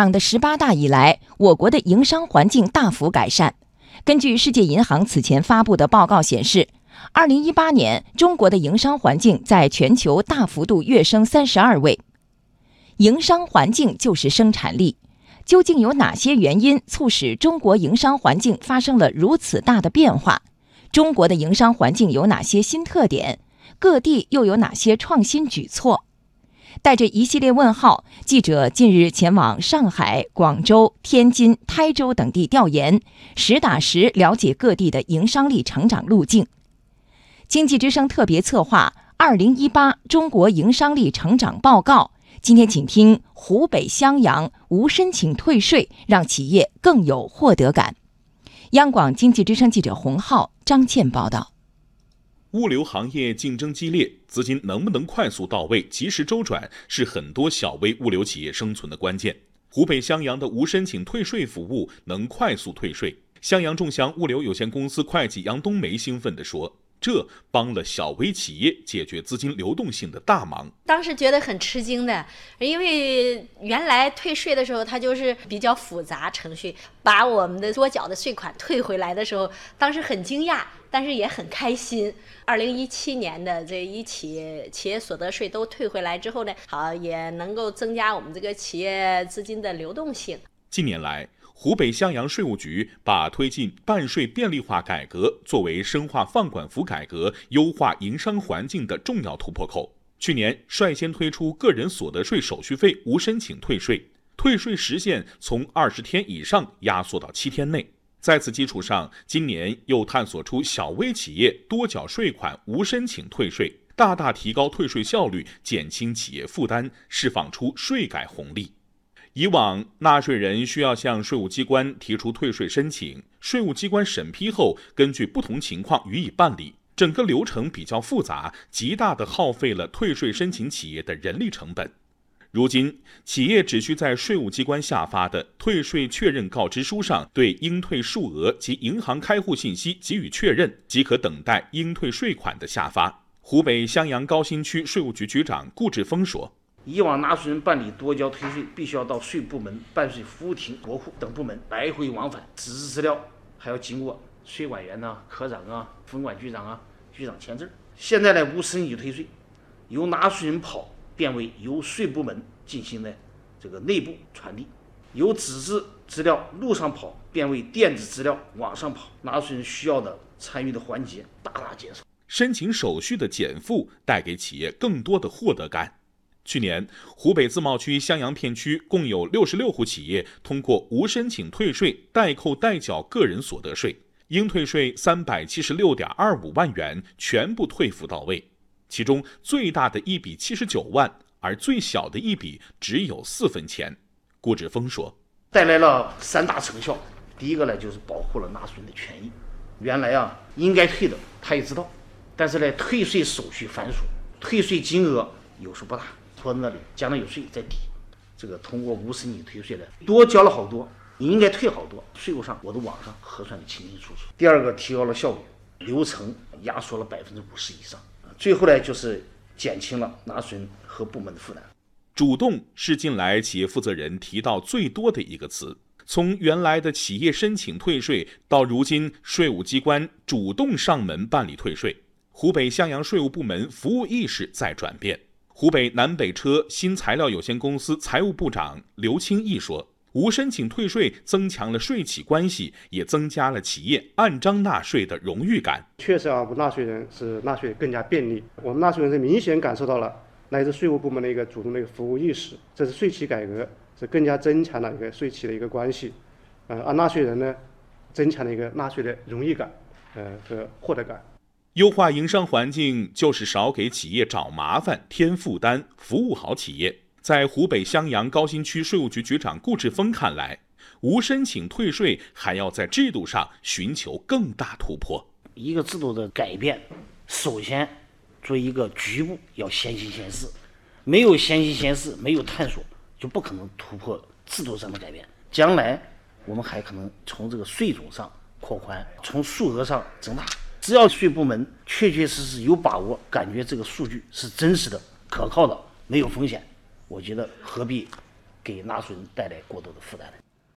党的十八大以来，我国的营商环境大幅改善。根据世界银行此前发布的报告显示，二零一八年中国的营商环境在全球大幅度跃升三十二位。营商环境就是生产力，究竟有哪些原因促使中国营商环境发生了如此大的变化？中国的营商环境有哪些新特点？各地又有哪些创新举措？带着一系列问号，记者近日前往上海、广州、天津、台州等地调研，实打实了解各地的营商力成长路径。经济之声特别策划《二零一八中国营商力成长报告》，今天请听湖北襄阳无申请退税，让企业更有获得感。央广经济之声记者洪浩、张倩报道。物流行业竞争激烈，资金能不能快速到位、及时周转，是很多小微物流企业生存的关键。湖北襄阳的无申请退税服务能快速退税。襄阳众祥物流有限公司会计杨冬梅兴奋地说。这帮了小微企业解决资金流动性的大忙。当时觉得很吃惊的，因为原来退税的时候，它就是比较复杂程序，把我们的多缴的税款退回来的时候，当时很惊讶，但是也很开心。二零一七年的这一起企业所得税都退回来之后呢，好也能够增加我们这个企业资金的流动性。近年来。湖北襄阳税务局把推进办税便利化改革作为深化放管服改革、优化营商环境的重要突破口。去年率先推出个人所得税手续费无申请退税，退税时限从二十天以上压缩到七天内。在此基础上，今年又探索出小微企业多缴税款无申请退税，大大提高退税效率，减轻企业负担，释放出税改红利。以往纳税人需要向税务机关提出退税申请，税务机关审批后根据不同情况予以办理，整个流程比较复杂，极大的耗费了退税申请企业的人力成本。如今，企业只需在税务机关下发的退税确认告知书上对应退数额及银行开户信息给予确认，即可等待应退税款的下发。湖北襄阳高新区税务局局长顾志峰说。以往纳税人办理多交退税，必须要到税部门、办税服务厅、国库等部门来回往返，纸质资料还要经过税管员呐、科长啊、分管局长啊、局长签字。现在呢，无申请退税，由纳税人跑变为由税部门进行的这个内部传递，由纸质资料路上跑变为电子资料网上跑，纳税人需要的参与的环节大大减少，申请手续的减负带给企业更多的获得感。去年，湖北自贸区襄阳片区共有六十六户企业通过无申请退税代扣代缴个人所得税，应退税三百七十六点二五万元全部退付到位。其中最大的一笔七十九万，而最小的一笔只有四分钱。顾志峰说：“带来了三大成效。第一个呢，就是保护了纳税人的权益。原来啊，应该退的他也知道，但是呢，退税手续繁琐，退税金额有时不大。”拖在那里，将来有税再抵。这个通过无申请退税的，多交了好多，你应该退好多。税务上我都网上核算的清清楚楚。第二个，提高了效率，流程压缩了百分之五十以上。最后呢，就是减轻了纳税和部门的负担。主动是近来企业负责人提到最多的一个词。从原来的企业申请退税，到如今税务机关主动上门办理退税，湖北襄阳税务部门服务意识在转变。湖北南北车新材料有限公司财务部长刘清义说：“无申请退税增强了税企关系，也增加了企业按章纳税的荣誉感。确实啊，我们纳税人是纳税更加便利。我们纳税人是明显感受到了来自税务部门的一个主动的一个服务意识。这是税企改革是更加增强了一个税企的一个关系。呃，而纳税人呢，增强了一个纳税的荣誉感，呃和获得感。”优化营商环境就是少给企业找麻烦、添负担，服务好企业。在湖北襄阳高新区税务局局长顾志峰看来，无申请退税还要在制度上寻求更大突破。一个制度的改变，首先做一个局部要先行先试，没有先行先试，没有探索，就不可能突破制度上的改变。将来我们还可能从这个税种上扩宽，从数额上增大。只要税部门确确实实有把握，感觉这个数据是真实的、可靠的，没有风险，我觉得何必给纳税人带来过多的负担呢。